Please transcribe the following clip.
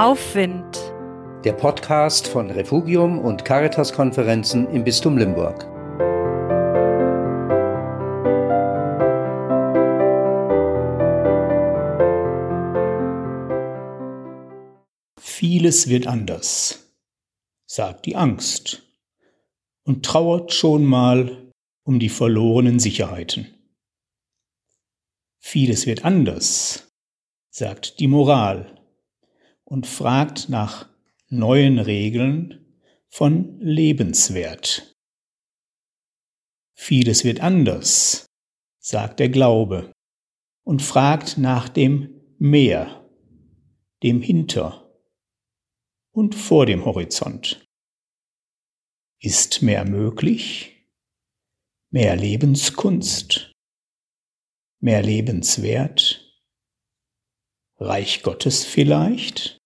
Aufwind. Der Podcast von Refugium und Caritas-Konferenzen im Bistum Limburg. Vieles wird anders, sagt die Angst und trauert schon mal um die verlorenen Sicherheiten. Vieles wird anders, sagt die Moral und fragt nach neuen Regeln von Lebenswert. Vieles wird anders, sagt der Glaube und fragt nach dem Mehr, dem Hinter und vor dem Horizont. Ist mehr möglich? Mehr Lebenskunst? Mehr Lebenswert? Reich Gottes vielleicht?